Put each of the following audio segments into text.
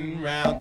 round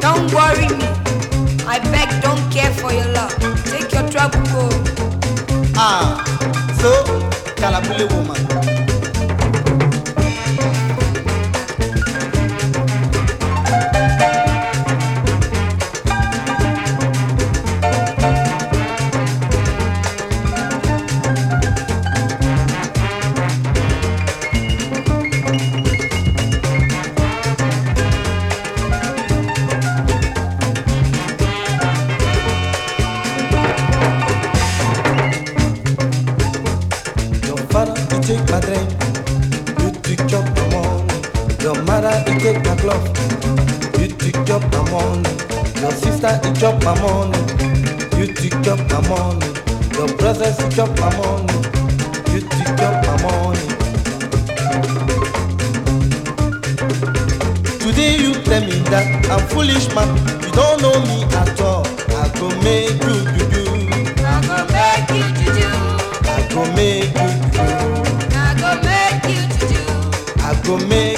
Don't worry me. I beg, don't care for your love. Take your trouble, go. Ah, so, Kalabule woman. my money, you tick up my money. Your brothers chop my money, you tick up my money. Today you tell me that I'm foolish man, you don't know me at all. I go make you do do. I go make you do do. I go make you do do. I go make you do do. I go make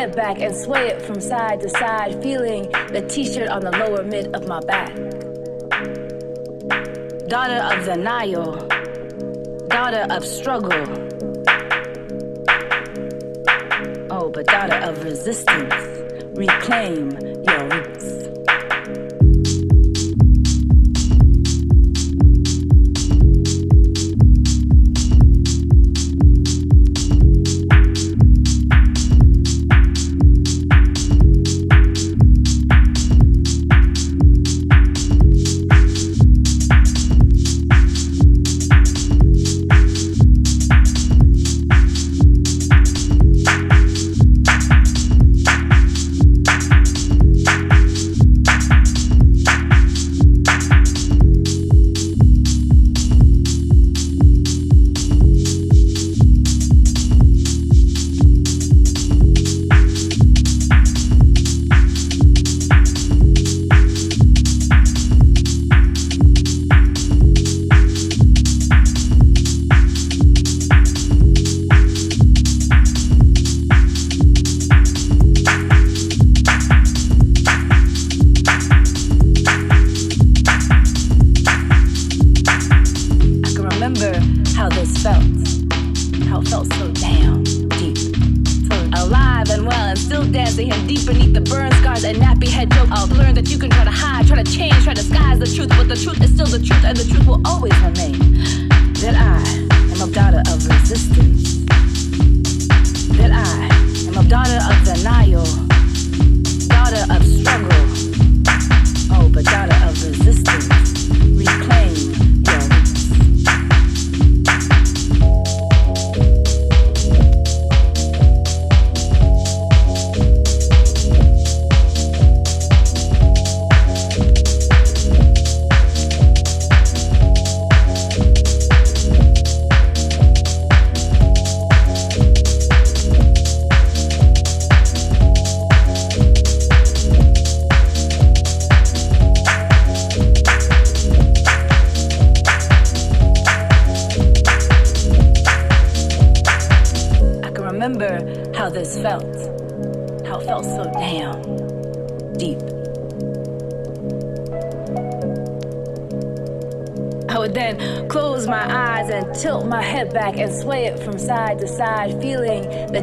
head back and sway it from side to side, feeling the t shirt on the lower mid of my back. Daughter of the Nile, daughter of struggle. Oh, but daughter of resistance, reclaim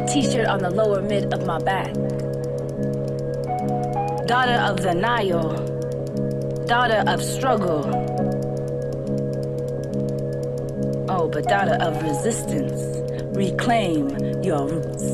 feeling the t shirt on the lower mid of my back. Daughter of the Nile, daughter of struggle. Oh, but daughter of resistance, reclaim your roots.